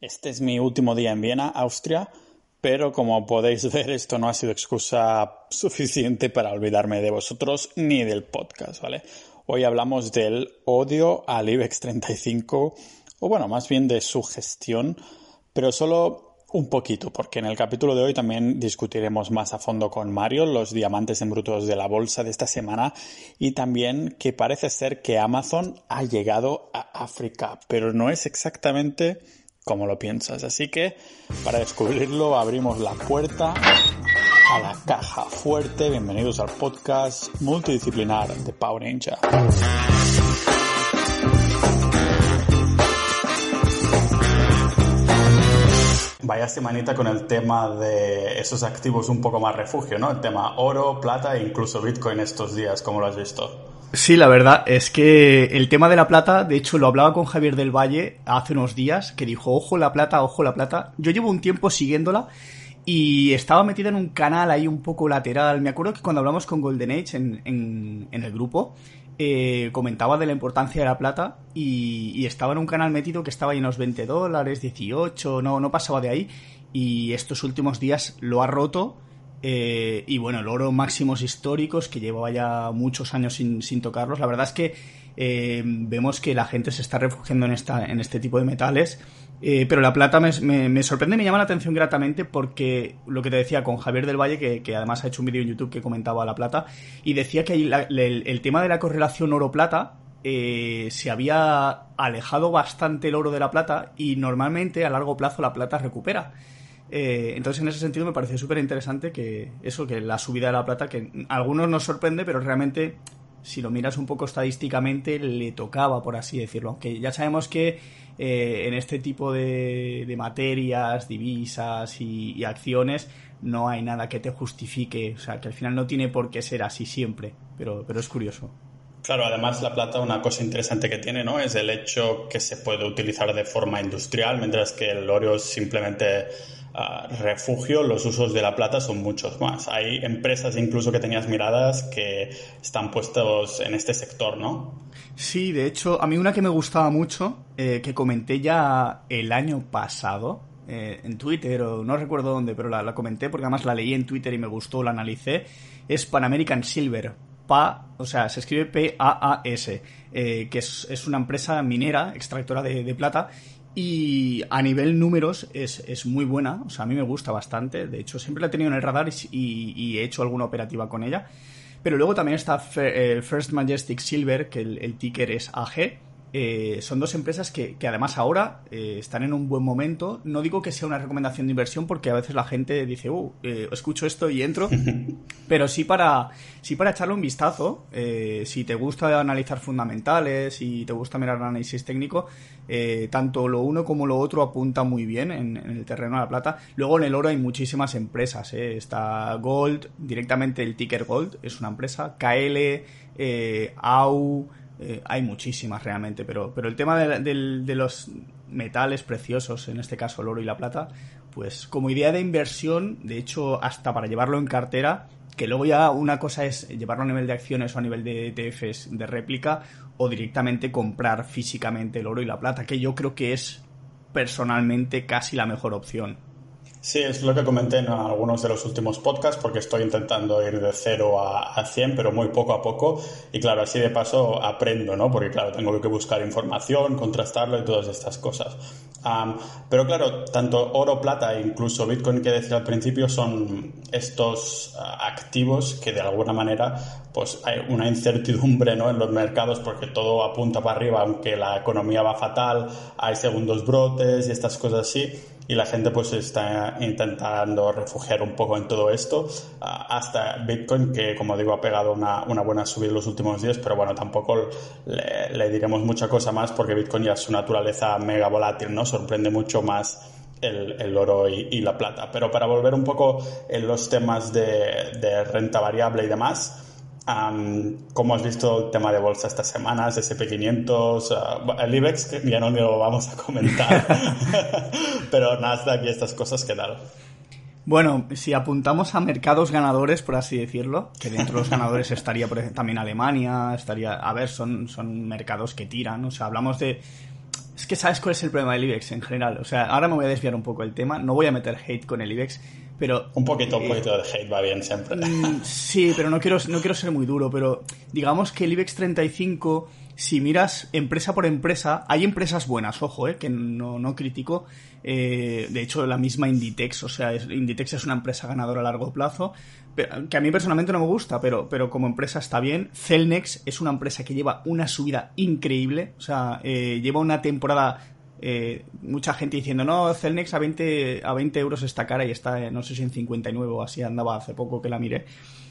Este es mi último día en Viena, Austria, pero como podéis ver esto no ha sido excusa suficiente para olvidarme de vosotros ni del podcast, ¿vale? Hoy hablamos del odio al IBEX 35, o bueno, más bien de su gestión, pero solo un poquito, porque en el capítulo de hoy también discutiremos más a fondo con Mario los diamantes en brutos de la bolsa de esta semana y también que parece ser que Amazon ha llegado a África, pero no es exactamente como lo piensas. Así que para descubrirlo abrimos la puerta a la caja fuerte. Bienvenidos al podcast multidisciplinar de Power Ninja. Vaya semanita con el tema de esos activos un poco más refugio, ¿no? El tema oro, plata e incluso Bitcoin estos días, como lo has visto? Sí, la verdad es que el tema de la plata, de hecho lo hablaba con Javier del Valle hace unos días, que dijo, ojo la plata, ojo la plata. Yo llevo un tiempo siguiéndola y estaba metido en un canal ahí un poco lateral. Me acuerdo que cuando hablamos con Golden Age en, en el grupo, eh, comentaba de la importancia de la plata y, estaba en un canal metido que estaba ahí en los 20 dólares, 18, no, no pasaba de ahí y estos últimos días lo ha roto eh, y bueno, el oro máximos históricos que llevaba ya muchos años sin, sin tocarlos, la verdad es que eh, vemos que la gente se está refugiando en, esta, en este tipo de metales eh, pero la plata me, me, sorprende y me llama la atención gratamente porque lo que te decía con Javier del Valle, que, además ha hecho un vídeo en YouTube que comentaba la plata, y decía que el, tema de la correlación oro-plata eh, se había alejado bastante el oro de la plata y normalmente a largo plazo la plata recupera. Eh, entonces, en ese sentido, me parece súper interesante que eso, que la subida de la plata, que a algunos nos sorprende, pero realmente, si lo miras un poco estadísticamente, le tocaba, por así decirlo. Aunque ya sabemos que eh, en este tipo de, materias, divisas y, acciones no hay nada que te justifique, o sea, que al final no tiene por qué ser así siempre, pero, pero es curioso. Claro, además la plata, una cosa interesante que tiene, ¿no? Es el hecho que se puede utilizar de forma industrial, mientras que el oro es simplemente ah, refugio, los usos de la plata son muchos más. Hay empresas incluso que tenías miradas que están puestos en este sector, ¿no? Sí, de hecho, a mí una que me gustaba mucho, eh, que comenté ya el año pasado, eh, en Twitter o no recuerdo dónde, pero la, comenté porque además la leí en Twitter y me gustó, la analicé, es Pan American Silver. PA, o sea, se escribe P-A-A-S, eh, que es, una empresa minera, extractora de, plata, y a nivel números es, muy buena, o sea, a mí me gusta bastante, de hecho siempre la he tenido en el radar y he hecho alguna operativa con ella. Pero luego también está eh, First Majestic Silver, que el, ticker es AG. Eh, son dos empresas que, además ahora eh, están en un buen momento. No digo que sea una recomendación de inversión porque a veces la gente dice, uh, escucho esto y entro, pero sí para, sí para echarle un vistazo. si te gusta analizar fundamentales, si te gusta mirar análisis técnico, eh, tanto lo uno como lo otro apunta muy bien en, el terreno de la plata. Luego en el oro hay muchísimas empresas. Eh. Está Gold, directamente el ticker Gold es una empresa. KL, eh, hay muchísimas realmente. Pero, pero el tema de, los metales preciosos, en este caso el oro y la plata, pues como idea de inversión, de hecho hasta para llevarlo en cartera, que luego ya una cosa es llevarlo a nivel de acciones o a nivel de ETFs de réplica, o directamente comprar físicamente el oro y la plata, que yo creo que es personalmente casi la mejor opción. Sí, es lo que comenté en algunos de los últimos podcasts, porque estoy intentando ir de 0 a, 100, pero muy poco a poco. Y claro, así de paso aprendo, ¿no? Porque claro, tengo que buscar información, contrastarlo y todas estas cosas. pero claro, tanto oro, plata e incluso Bitcoin que decía al principio son estos ah, activos que de alguna manera pues hay una incertidumbre ¿no? en los mercados porque todo apunta para arriba, aunque la economía va fatal, hay segundos brotes y estas cosas así y la gente pues está intentando refugiar un poco en todo esto hasta Bitcoin que como digo ha pegado una, una buena subida en los últimos días pero bueno tampoco le, diremos mucha cosa más porque Bitcoin ya su naturaleza mega volátil no sorprende mucho más el, el oro y, la plata. Pero para volver un poco en los temas de, de renta variable y demás Um, ¿Cómo has visto el tema de bolsa estas semanas, SP500? Uh, el IBEX, que ya no lo vamos a comentar, pero Nasdaq y estas cosas, ¿qué tal? Bueno, si apuntamos a mercados ganadores, por así decirlo, que dentro de los ganadores estaría por ejemplo, también Alemania, estaría, a ver, son, son mercados que tiran, o sea, hablamos de Es que sabes cuál es el problema del IBEX en general. O sea, ahora me voy a desviar un poco el tema. No voy a meter hate con el IBEX, pero... Un poquito, un eh, poquito de hate va bien siempre. Mm, sí, pero no quiero, no quiero ser muy duro. Pero digamos que el IBEX 35, si miras empresa por empresa, hay empresas buenas, ojo, eh, que no, no critico. Eh, de hecho, la misma Inditex, o sea, Inditex es una empresa ganadora a largo plazo, que a mí personalmente no me gusta, pero, pero como empresa está bien. Celnex es una empresa que lleva una subida increíble, o sea, eh, lleva una temporada eh, mucha gente diciendo, no, Celnex a 20, a 20 euros está cara y está, no sé si en 59 o así andaba hace poco que la miré.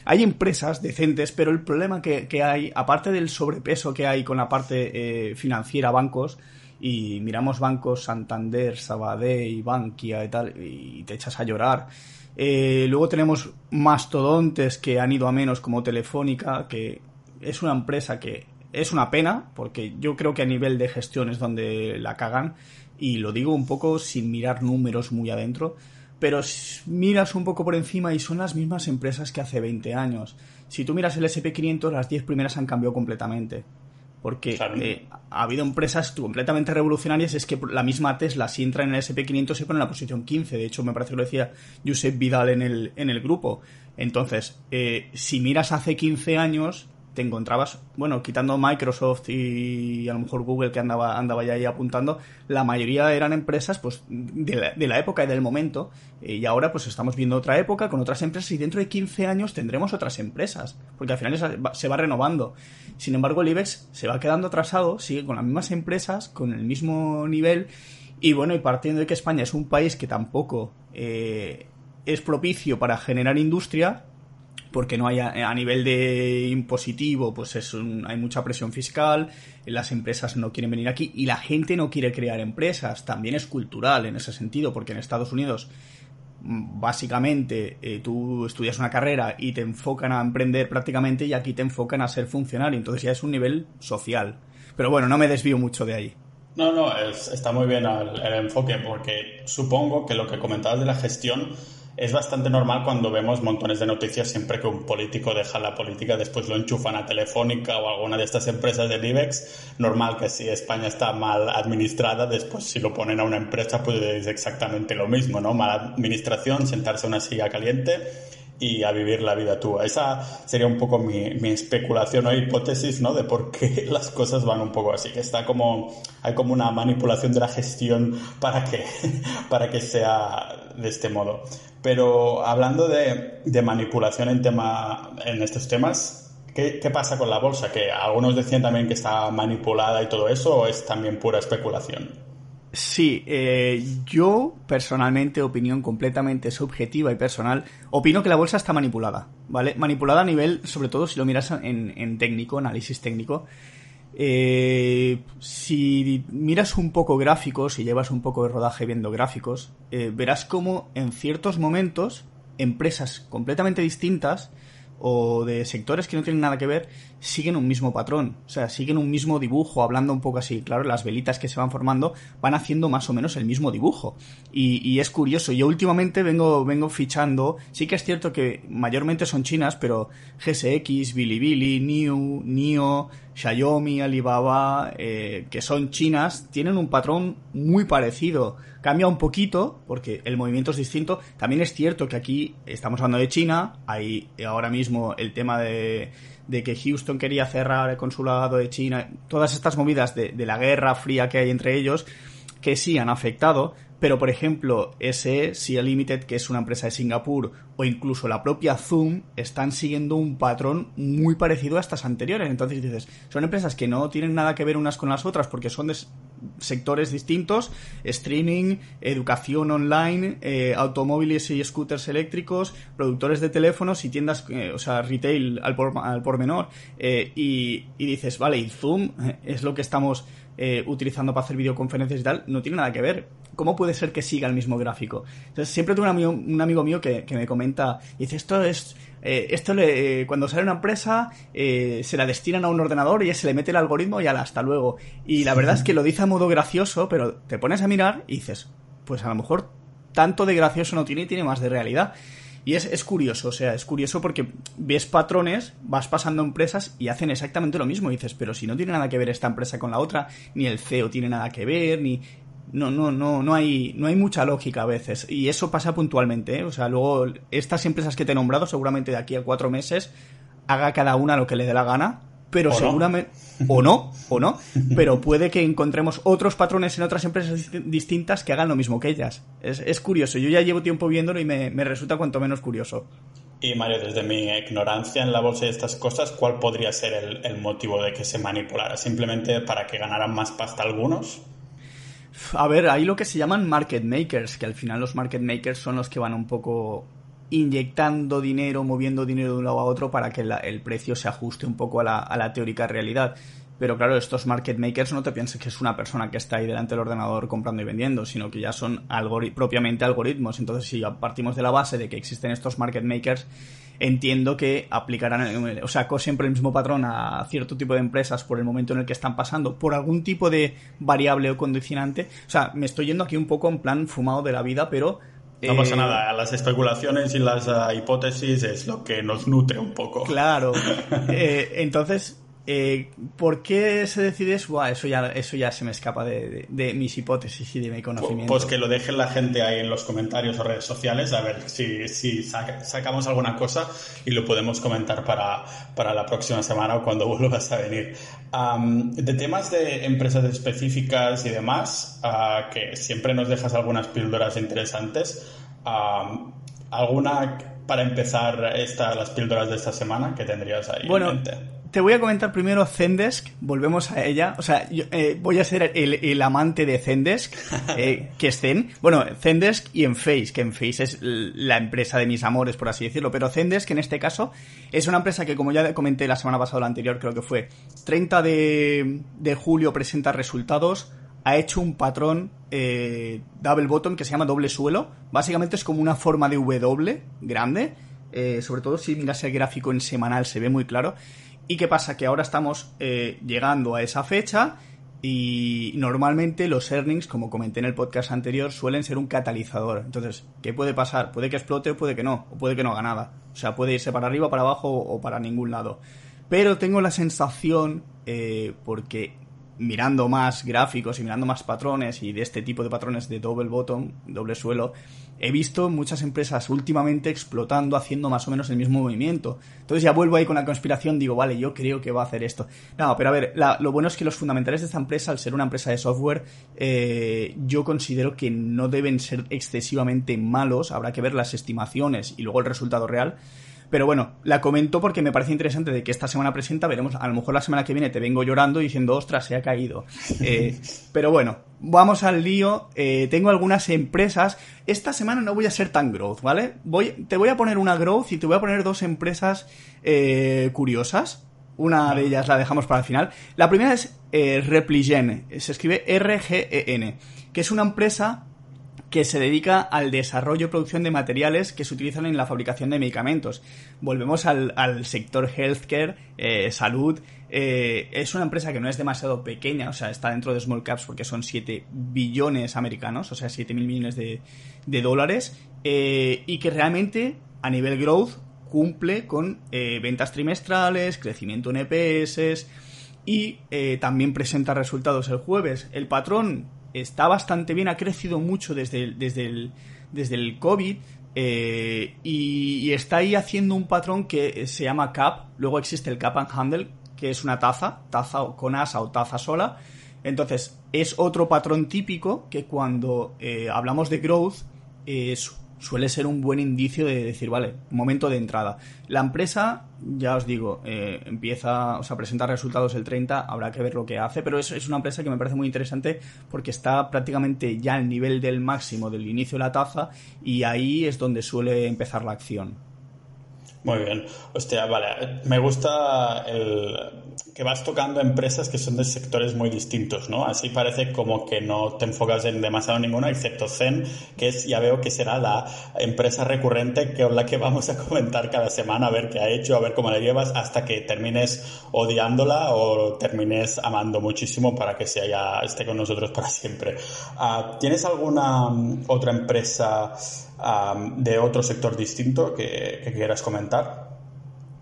Hay empresas decentes, pero el problema que, hay, aparte del sobrepeso que hay con la parte eh, financiera, bancos, y miramos bancos Santander, Sabadell, Bankia y tal, y te echas a llorar. Eh, luego tenemos mastodontes que han ido a menos como Telefónica, que es una empresa que es una pena, porque yo creo que a nivel de gestión es donde la cagan, y lo digo un poco sin mirar números muy adentro, pero miras un poco por encima y son las mismas empresas que hace 20 años. Si tú miras el SP500, las 10 primeras han cambiado completamente porque eh, ha habido empresas completamente revolucionarias, es que la misma Tesla, si entra en el SP500, se pone en la posición 15. De hecho, me parece que lo decía Josep Vidal en el, en el grupo. Entonces, eh, si miras hace 15 años, te encontrabas, bueno, quitando Microsoft y a lo mejor Google que andaba, andaba ya ahí apuntando, la mayoría eran empresas pues de la, de la época y del momento eh, y ahora pues estamos viendo otra época con otras empresas y dentro de 15 años tendremos otras empresas, porque al final se va renovando. Sin embargo, el IBEX se va quedando atrasado, sigue con las mismas empresas, con el mismo nivel y bueno, y partiendo de que España es un país que tampoco eh, es propicio para generar industria, porque no hay a, nivel de impositivo, pues es hay mucha presión fiscal, las empresas no quieren venir aquí y la gente no quiere crear empresas, también es cultural en ese sentido, porque en Estados Unidos mm, básicamente eh, tú estudias una carrera y te enfocan a emprender prácticamente y aquí te enfocan a ser funcionario, entonces ya es un nivel social. Pero bueno, no me desvío mucho de ahí. No, no, está muy bien el enfoque porque supongo que lo que comentabas de la gestión es bastante normal cuando vemos montones de noticias siempre que un político deja la política, después lo enchufan a Telefónica o a alguna de estas empresas del IBEX. Normal que si España está mal administrada, después si lo ponen a una empresa, pues es exactamente lo mismo, ¿no? Mala administración, sentarse en una silla caliente y a vivir la vida tú. Esa sería un poco mi, especulación o hipótesis, ¿no? De por qué las cosas van un poco así. Que está como, hay como una manipulación de la gestión para que, para que sea de este modo. Pero hablando de, de manipulación en, tema, en estos temas, ¿qué, ¿qué, pasa con la bolsa? Que algunos decían también que está manipulada y todo eso, o es también pura especulación. Sí, eh, yo personalmente, opinión completamente subjetiva y personal, opino que la bolsa está manipulada, ¿vale? Manipulada a nivel, sobre todo si lo miras en, técnico, análisis técnico. Eh, si miras un poco gráficos, y llevas un poco de rodaje viendo gráficos, eh, verás como en ciertos momentos empresas completamente distintas o de sectores que no tienen nada que ver siguen un mismo patrón, o sea, siguen un mismo dibujo, hablando un poco así. Claro, las velitas que se van formando van haciendo más o menos el mismo dibujo. Y, es curioso, yo últimamente vengo, vengo fichando, sí que es cierto que mayormente son chinas, pero GSX, Bilibili, Niu, Nio, Xiaomi, Alibaba, eh, que son chinas, tienen un patrón muy parecido. Cambia un poquito, porque el movimiento es distinto. También es cierto que aquí estamos hablando de China, hay ahora mismo el tema de de que Houston quería cerrar el consulado de China, todas estas movidas de la guerra fría que hay entre ellos, que sí han afectado, pero por ejemplo, SE, SIA Limited, que es una empresa de Singapur, o incluso la propia Zoom, están siguiendo un patrón muy parecido a estas anteriores. Entonces dices, son empresas que no tienen nada que ver unas con las otras porque son de sectores distintos, streaming, educación online, eh, automóviles y scooters eléctricos, productores de teléfonos y tiendas, eh, o sea, retail al por, menor. Eh, y, dices, vale, y Zoom es lo que estamos utilizando para hacer videoconferencias y tal, no tiene nada que ver ¿cómo puede ser que siga el mismo gráfico? Entonces, siempre tengo un amigo, un amigo mío que, me comenta, dice, esto es, eh, esto le, eh, cuando sale una empresa, eh, se la destinan a un ordenador y se le mete el algoritmo y ya hasta luego. Y la verdad es que lo dice a modo gracioso, pero te pones a mirar y dices, pues a lo mejor tanto de gracioso no tiene y tiene más de realidad. Y es, es, curioso, o sea, es curioso porque ves patrones, vas pasando empresas y hacen exactamente lo mismo. Y dices, pero si no tiene nada que ver esta empresa con la otra, ni el CEO tiene nada que ver, ni. No, no, no, no hay, no hay mucha lógica a veces. Y eso pasa puntualmente, ¿eh? O sea, luego estas empresas que te he nombrado, seguramente de aquí a cuatro meses, haga cada una lo que le dé la gana, pero seguramente. O no, o no. Pero puede que encontremos otros patrones en otras empresas distintas que hagan lo mismo que ellas. Es, curioso. Yo ya llevo tiempo viéndolo y me, resulta cuanto menos curioso. Y Mario, desde mi ignorancia en la bolsa y estas cosas, ¿cuál podría ser el, el motivo de que se manipulara? ¿Simplemente para que ganaran más pasta algunos? A ver, hay lo que se llaman market makers, que al final los market makers son los que van un poco inyectando dinero, moviendo dinero de un lado a otro para que el precio se ajuste un poco a la, teórica realidad. Pero claro, estos market makers no te pienses que es una persona que está ahí delante del ordenador comprando y vendiendo, sino que ya son propiamente algoritmos. Entonces, si partimos de la base de que existen estos market makers, entiendo que aplicarán, o sea, siempre el mismo patrón a cierto tipo de empresas por el momento en el que están pasando, por algún tipo de variable o condicionante. O sea, me estoy yendo aquí un poco en plan fumado de la vida, pero no pasa eh, nada, las especulaciones y las ah, hipótesis es lo que nos nutre un poco. Claro. Eh, entonces, eh, ¿Por qué se decide eso? eso, ya, eso ya se me escapa de, mis hipótesis y de mi conocimiento. Pues que lo dejen la gente ahí en los comentarios o redes sociales, a ver si, si sacamos alguna cosa y lo podemos comentar para, para la próxima semana o cuando vuelvas a venir. de temas de empresas específicas y demás, uh, que siempre nos dejas algunas píldoras interesantes. ¿Alguna para empezar esta, las píldoras de esta semana que tendrías ahí bueno, en mente? Te voy a comentar primero Zendesk, volvemos a ella. O sea, yo, eh, voy a ser el, amante de Zendesk, eh, que es Zen. Bueno, Zendesk y Enphase, que Enphase es la empresa de mis amores, por así decirlo. Pero Zendesk, en este caso, es una empresa que, como ya comenté la semana pasada o la anterior, creo que fue 30 de, de julio, presenta resultados. Ha hecho un patrón eh, double bottom que se llama doble suelo. Básicamente es como una forma de W grande. sobre todo si miras el gráfico en semanal se ve muy claro ¿Y qué pasa? Que ahora estamos eh, llegando a esa fecha y normalmente los earnings, como comenté en el podcast anterior, suelen ser un catalizador. Entonces, ¿qué puede pasar? Puede que explote o puede que no, o puede que no haga nada. O sea, puede irse para arriba, para abajo o para ningún lado. Pero tengo la sensación, eh, porque mirando más gráficos y mirando más patrones y de este tipo de patrones de double bottom, doble suelo, he visto muchas empresas últimamente explotando, haciendo más o menos el mismo movimiento. Entonces ya vuelvo ahí con la conspiración, digo, vale, yo creo que va a hacer esto. No, pero a ver, lo bueno es que los fundamentales de esta empresa, al ser una empresa de software, eh, yo considero que no deben ser excesivamente malos, habrá que ver las estimaciones y luego el resultado real pero bueno, la comento porque me parece interesante de que esta semana presenta, veremos, a lo mejor la semana que viene te vengo llorando diciendo, ostras, se ha caído. Eh, pero bueno, vamos al lío. Eh, tengo algunas empresas. Esta semana no voy a ser tan growth, ¿vale? Voy, te voy a poner una growth y te voy a poner dos empresas eh, curiosas. Una de ellas la dejamos para el final. La primera es Repligen, se escribe R-G-E-N, que es una empresa que se dedica al desarrollo y producción de materiales que se utilizan en la fabricación de medicamentos. Volvemos al, sector healthcare, eh, salud. Eh, es una empresa que no es demasiado pequeña, o sea, está dentro de small caps porque son 7 billones americanos, o sea, 7 mil millones de, dólares, eh, y que realmente a nivel growth cumple con ventas trimestrales, crecimiento en EPS y también presenta resultados el jueves. El patrón está bastante bien, ha crecido mucho desde el, desde el, desde el COVID. Eh, y, está ahí haciendo un patrón que se llama CAP. Luego existe el CAP and Handle, que es una taza, taza con asa o taza sola. Entonces, es otro patrón típico que cuando eh, hablamos de growth es suele ser un buen indicio de decir, vale, momento de entrada. La empresa, ya os digo, eh, empieza, o sea, presenta resultados el 30, habrá que ver lo que hace, pero es, es una empresa que me parece muy interesante porque está prácticamente ya al nivel del máximo del inicio de la taza y ahí es donde suele empezar la acción. Muy bien. Hostia, vale. Me gusta el que vas tocando empresas que son de sectores muy distintos, ¿no? Así parece como que no te enfocas en demasiado ninguna, excepto Zen, que es, ya veo que será la empresa recurrente con la que vamos a comentar cada semana, a ver qué ha hecho, a ver cómo la llevas, hasta que termines odiándola o termines amando muchísimo para que se haya, esté con nosotros para siempre. Ah, ¿Tienes alguna mm, otra empresa de otro sector distinto que, quieras comentar?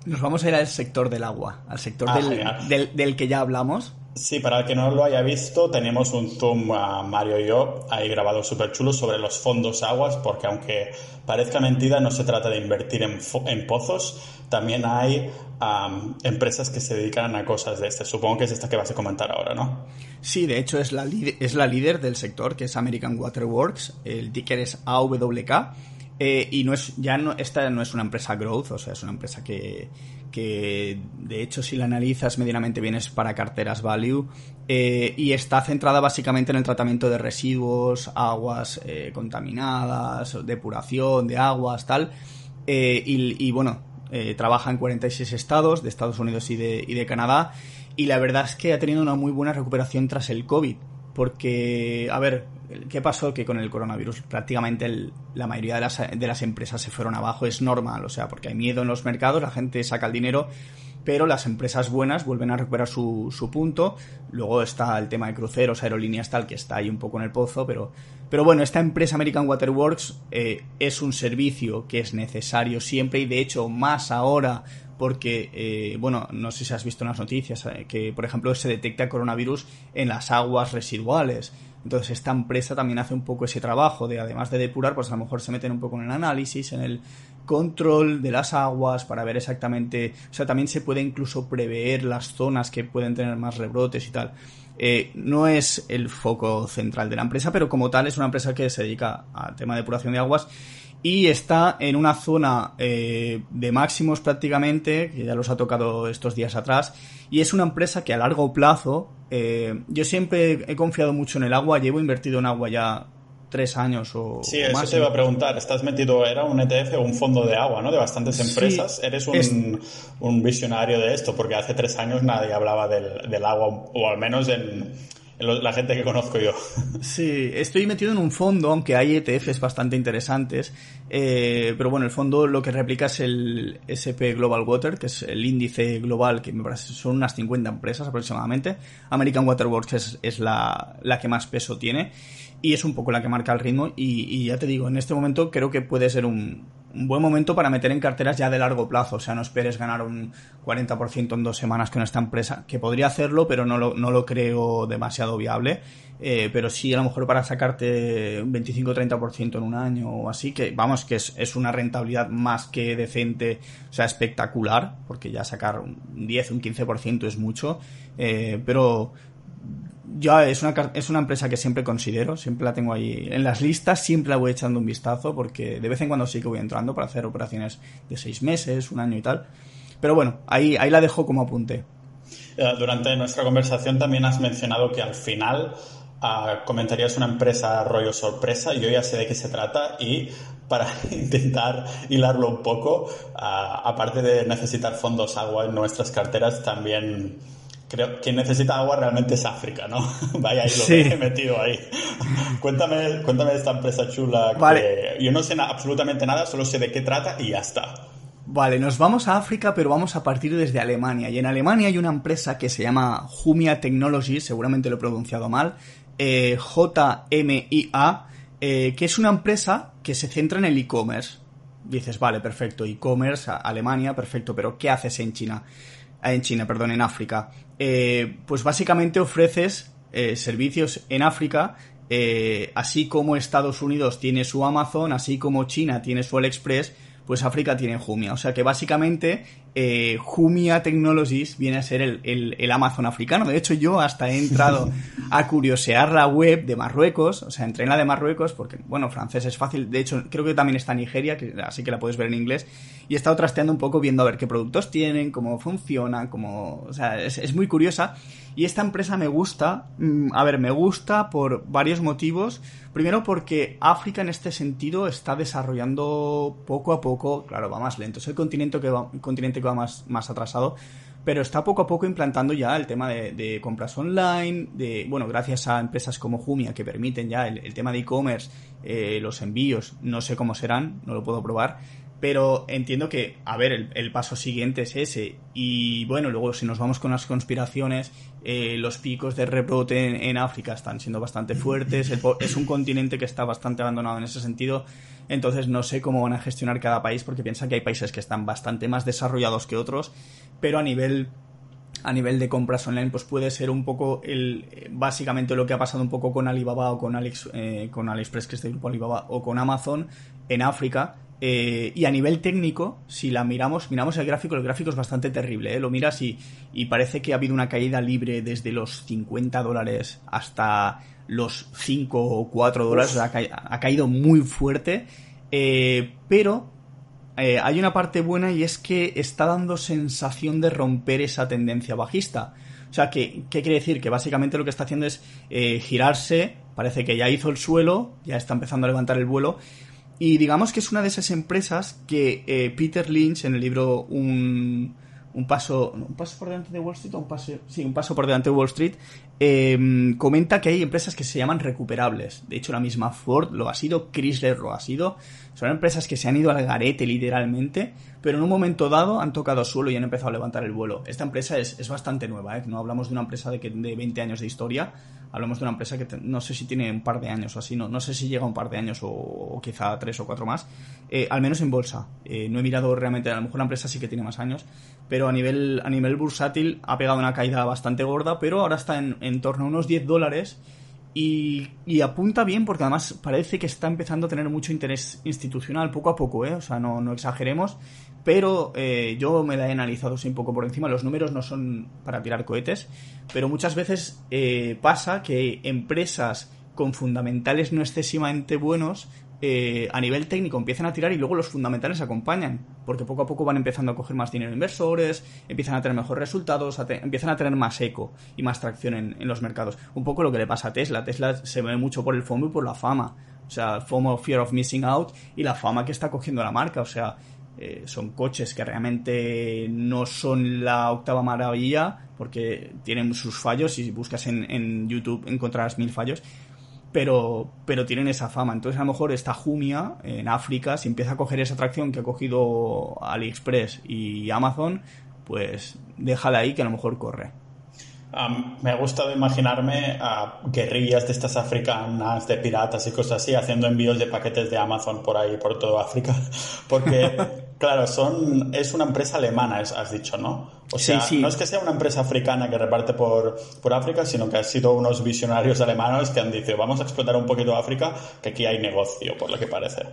Nos vamos a ir al sector del agua, al sector ah, del, del, que ya hablamos. Sí, para el que no lo haya visto, tenemos un Zoom a Mario y yo ahí grabado súper chulo sobre los fondos aguas, porque aunque parezca mentira, no se trata de invertir en, en pozos, también hay empresas que se dedican a cosas de este. Supongo que es esta que vas a comentar ahora, ¿no? Sí, de hecho es la, es la líder del sector, que es American Water Works. El ticker es AWK. Eh, y no es, ya no, esta no es una empresa growth, o sea, es una empresa que, que de hecho si la analizas medianamente bien es para carteras value eh, y está centrada básicamente en el tratamiento de residuos, aguas eh, contaminadas, depuración de aguas, tal. y, bueno, eh, trabaja en 46 estados de Estados Unidos y de, y de Canadá y la verdad es que ha tenido una muy buena recuperación tras el COVID. Porque, a ver, ¿qué pasó? Que con el coronavirus prácticamente la mayoría de las, de las empresas se fueron abajo. Es normal, o sea, porque hay miedo en los mercados, la gente saca el dinero pero las empresas buenas vuelven a recuperar su, su, punto. Luego está el tema de cruceros, aerolíneas, tal, que está ahí un poco en el pozo, pero, pero bueno, esta empresa American Waterworks eh, es un servicio que es necesario siempre y de hecho más ahora porque, eh, bueno, no sé si has visto en las noticias, eh, que por ejemplo se detecta coronavirus en las aguas residuales. Entonces esta empresa también hace un poco ese trabajo de, además de depurar, pues a lo mejor se meten un poco en el análisis, en el control de las aguas para ver exactamente, o sea, también se puede incluso prever las zonas que pueden tener más rebrotes y tal. Eh, no es el foco central de la empresa, pero como tal es una empresa que se dedica al tema de depuración de aguas y está en una zona eh, de máximos prácticamente, que ya los ha tocado estos días atrás, y es una empresa que a largo plazo, eh, yo siempre he confiado mucho en el agua, llevo invertido en agua ya tres años o Sí, eso te iba a preguntar. Estás metido, era un ETF o un fondo de agua, ¿no? De bastantes empresas. Eres un, un, visionario de esto, porque hace tres años nadie hablaba del, del agua, o al menos en, la gente que conozco yo. Sí, estoy metido en un fondo, aunque hay ETFs bastante interesantes, eh, pero bueno, el fondo lo que replica es el SP Global Water, que es el índice global, que me parece son unas 50 empresas aproximadamente. American Water Works es, la, la que más peso tiene y es un poco la que marca el ritmo y, ya te digo, en este momento creo que puede ser un, buen momento para meter en carteras ya de largo plazo, o sea, no esperes ganar un 40% en dos semanas con esta empresa, que podría hacerlo, pero no lo, no lo creo demasiado viable, eh, pero sí a lo mejor para sacarte un 25-30% en un año o así, que vamos, que es, es, una rentabilidad más que decente, o sea, espectacular, porque ya sacar un 10, un 15% es mucho, eh, pero ya es una, es una empresa que siempre considero, siempre la tengo ahí en las listas, siempre la voy echando un vistazo porque de vez en cuando sí que voy entrando para hacer operaciones de seis meses, un año y tal. Pero bueno, ahí, ahí la dejo como apunte. Eh, durante nuestra conversación también has mencionado que al final uh, comentarías una empresa rollo sorpresa, yo ya sé de qué se trata y para intentar hilarlo un poco, ah, aparte de necesitar fondos agua en nuestras carteras, también creo que necesita agua realmente es África, ¿no? Vaya, ahí lo que he metido ahí. cuéntame, cuéntame de esta empresa chula. Que yo no sé absolutamente nada, solo sé de qué trata y ya está. Vale, nos vamos a África, pero vamos a partir desde Alemania. Y en Alemania hay una empresa que se llama Jumia Technology, seguramente lo he pronunciado mal, eh, J-M-I-A, eh, que es una empresa que se centra en el e-commerce. Dices, vale, perfecto, e-commerce, Alemania, perfecto, pero ¿qué haces en China? Ah, en China, perdón, en África. Eh, pues básicamente ofreces eh, servicios en África, eh, así como Estados Unidos tiene su Amazon, así como China tiene su AliExpress, pues África tiene Jumia. O sea que básicamente eh, Jumia Technologies viene a ser el, Amazon africano. De hecho, yo hasta he entrado a curiosear la web de Marruecos, o sea, entré en la de Marruecos porque, bueno, francés es fácil. De hecho, creo que también está Nigeria, así que la puedes ver en inglés. Y he estado trasteando un poco viendo a ver qué productos tienen, cómo funcionan, cómo... O sea, es, muy curiosa. Y esta empresa me gusta, mm, a ver, me gusta por varios motivos. Primero porque África en este sentido está desarrollando poco a poco, claro, va más lento. Es el continente que va, continente más, más atrasado, pero está poco a poco implantando ya el tema de, compras online, de, bueno, gracias a empresas como Jumia que permiten ya el, tema de e-commerce, eh, los envíos, no sé cómo serán, no lo puedo probar, pero entiendo que, a ver, el, paso siguiente es ese. Y bueno, luego si nos vamos con las conspiraciones, eh, los picos de rebrote en, África están siendo bastante fuertes. es un continente que está bastante abandonado en ese sentido. Entonces no sé cómo van a gestionar cada país porque piensan que hay países que están bastante más desarrollados que otros, pero a nivel a nivel de compras online, pues puede ser un poco el básicamente lo que ha pasado un poco con Alibaba o con Alex, eh, con AliExpress, que es el grupo Alibaba, o con Amazon en África, eh, y a nivel técnico, si la miramos, miramos el gráfico, el gráfico es bastante terrible. ¿eh? Lo miras y, parece que ha habido una caída libre desde los 50 dólares hasta los 5 o 4 dólares. Ha, caído muy fuerte. Eh, pero hay una parte buena y es que está dando sensación de romper esa tendencia bajista. O sea, ¿qué, ¿qué quiere decir? Que básicamente lo que está haciendo es girarse. Parece que ya hizo el suelo, ya está empezando a levantar el vuelo y digamos que es una de esas empresas que eh, Peter Lynch en el libro un, un paso un paso por delante de Wall Street un paso sí un paso por delante de Wall Street em, comenta que hay empresas que se llaman recuperables de hecho la misma Ford lo ha sido Chrysler lo ha sido son empresas que se han ido al garete literalmente pero en un momento dado han tocado suelo y han empezado a levantar el vuelo esta empresa es, es bastante nueva ¿eh? no hablamos de una empresa de, que, de 20 años de historia hablamos de una empresa que no sé si tiene un par de años o así, no, no sé si llega un par de años o, quizá tres o cuatro más, eh, al menos en bolsa. Eh, no he mirado realmente, a lo mejor la empresa sí que tiene más años, pero a nivel, a nivel bursátil ha pegado una caída bastante gorda, pero ahora está en torno a unos 10 dólares. Y, y, apunta bien porque además parece que está empezando a tener mucho interés institucional poco a poco, ¿eh? o sea, no, no exageremos, pero eh, yo me la he analizado un poco por encima. Los números no son para tirar cohetes, pero muchas veces eh, pasa que empresas con fundamentales no excesivamente buenos eh, a nivel técnico empiezan a tirar y luego los fundamentales acompañan, porque poco a poco van empezando a coger más dinero inversores, empiezan a tener mejores resultados, empiezan a tener más eco y más tracción en, en, los mercados. Un poco lo que le pasa a Tesla. Tesla se ve mucho por el FOMO y por la fama. O sea, FOMO, Fear of Missing Out y la fama que está cogiendo la marca. O sea, eh, son coches que realmente no son la octava maravilla porque tienen sus fallos y si buscas en, YouTube encontrarás mil fallos pero, pero tienen esa fama. Entonces, a lo mejor esta Jumia en África, si empieza a coger esa atracción que ha cogido AliExpress y Amazon, pues déjala ahí que a lo mejor corre me ha gustado imaginarme a guerrillas de estas africanas, de piratas y cosas así, haciendo envíos de paquetes de Amazon por ahí, por toda África. Porque, claro, son, es una empresa alemana, has dicho, ¿no? O sea, no es que sea una empresa africana que reparte por, por África, sino que han sido unos visionarios alemanes que han dicho, vamos a explotar un poquito África, que aquí hay negocio, por lo que parece.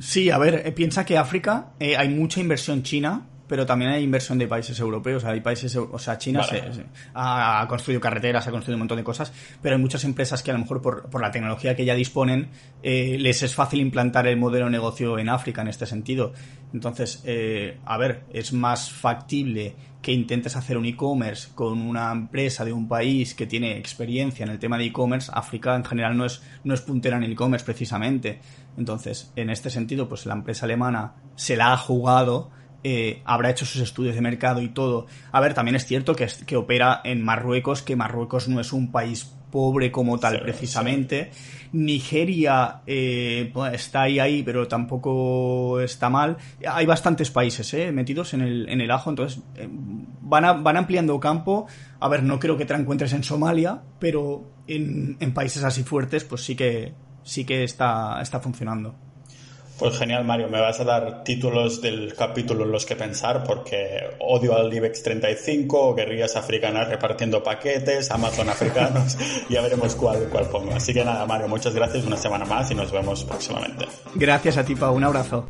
Sí, a ver, eh, piensa que África eh, hay mucha inversión china pero también hay inversión de países europeos. Hay países, o sea, China se, ha, construido carreteras, ha construido un montón de cosas, pero hay muchas empresas que a lo mejor por, por la tecnología que ya disponen eh, les es fácil implantar el modelo de negocio en África en este sentido. Entonces, eh, a ver, es más factible que intentes hacer un e-commerce con una empresa de un país que tiene experiencia en el tema de e-commerce. África en general no es, no es puntera en el e-commerce precisamente. Entonces, en este sentido, pues la empresa alemana se la ha jugado eh, habrá hecho sus estudios de mercado y todo. A ver, también es cierto que, que opera en Marruecos, que Marruecos no es un país pobre como tal precisamente. Nigeria eh, está ahí, ahí, pero tampoco está mal. Hay bastantes países eh, metidos en el, en el ajo, entonces van, van ampliando campo. A ver, no creo que te la encuentres en Somalia, pero en, en países así fuertes, pues sí que, sí que está, está funcionando. Pues genial, Mario. Me vas a dar títulos del capítulo en los que pensar porque odio al IBEX 35, guerrillas africanas repartiendo paquetes, Amazon africanos. ya veremos cuál, cuál pongo. Así que nada, Mario, muchas gracias una semana más y nos vemos próximamente. Gracias a ti, Pau. Un abrazo.